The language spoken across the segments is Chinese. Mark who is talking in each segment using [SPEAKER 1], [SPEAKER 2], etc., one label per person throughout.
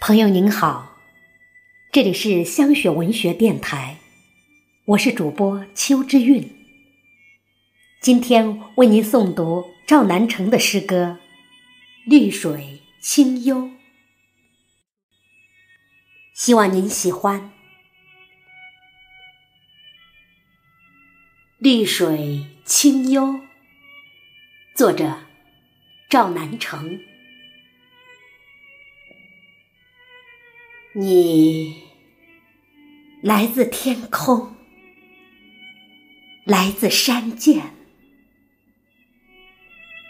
[SPEAKER 1] 朋友您好，这里是香雪文学电台，我是主播邱之韵。今天为您诵读赵南成的诗歌《绿水清幽》，希望您喜欢。《绿水清幽》，作者赵南成。你来自天空，来自山涧，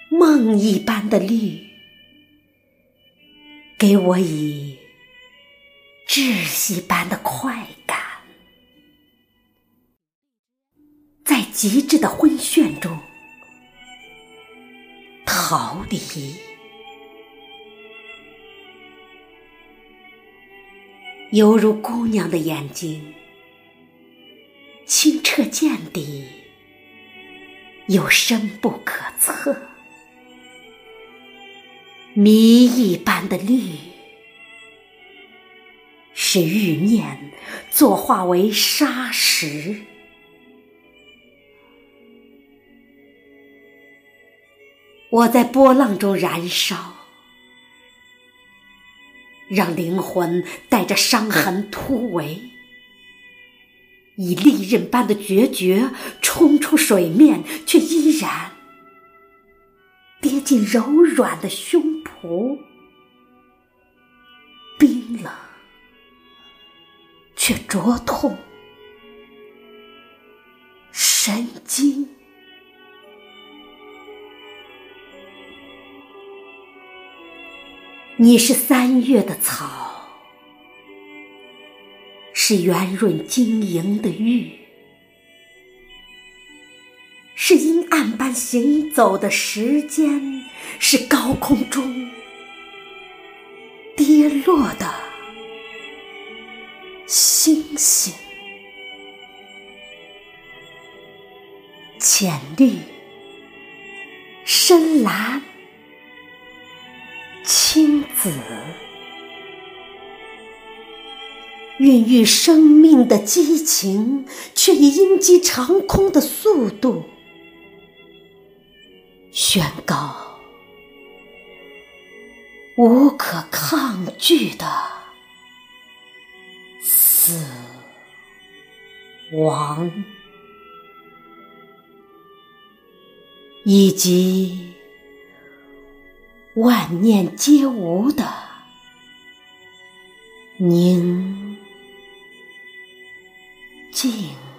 [SPEAKER 1] 梦一般的绿，给我以窒息般的快感，在极致的昏眩中逃离。犹如姑娘的眼睛，清澈见底，又深不可测。谜一般的绿，使欲念作化为沙石。我在波浪中燃烧。让灵魂带着伤痕突围，以利刃般的决绝冲出水面，却依然跌进柔软的胸脯，冰冷却灼痛神经。你是三月的草，是圆润晶莹的玉，是阴暗般行走的时间，是高空中跌落的星星。浅绿，深蓝。青子，孕育生命的激情，却以鹰击长空的速度宣告无可抗拒的死亡，以及。万念皆无的宁静。